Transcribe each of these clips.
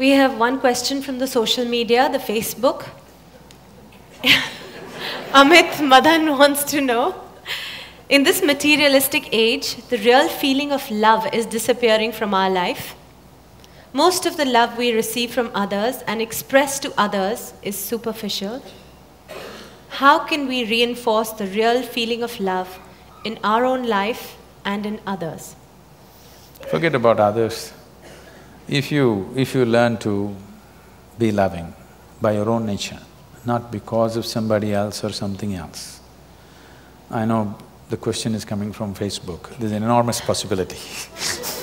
We have one question from the social media, the Facebook. Amit Madan wants to know In this materialistic age, the real feeling of love is disappearing from our life. Most of the love we receive from others and express to others is superficial. How can we reinforce the real feeling of love in our own life and in others? Forget about others. If you… if you learn to be loving by your own nature, not because of somebody else or something else. I know the question is coming from Facebook, there's an enormous possibility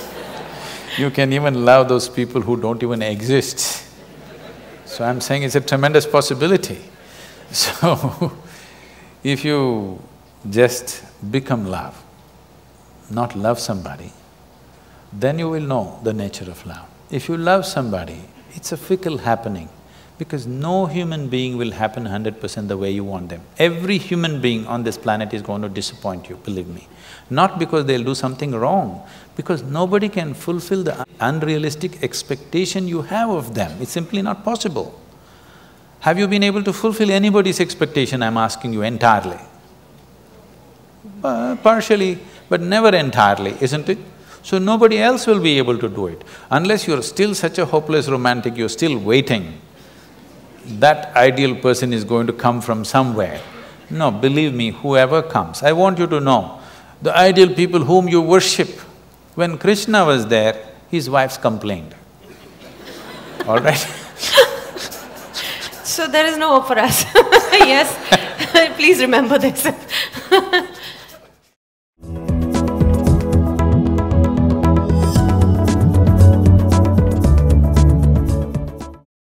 You can even love those people who don't even exist. So I'm saying it's a tremendous possibility. So, if you just become love, not love somebody, then you will know the nature of love. If you love somebody, it's a fickle happening because no human being will happen hundred percent the way you want them. Every human being on this planet is going to disappoint you, believe me. Not because they'll do something wrong, because nobody can fulfill the unrealistic expectation you have of them, it's simply not possible. Have you been able to fulfill anybody's expectation, I'm asking you, entirely? Uh, partially, but never entirely, isn't it? So nobody else will be able to do it. Unless you're still such a hopeless romantic, you're still waiting, that ideal person is going to come from somewhere. No, believe me, whoever comes, I want you to know, the ideal people whom you worship, when Krishna was there, his wives complained, all right? so there is no hope for us yes, please remember this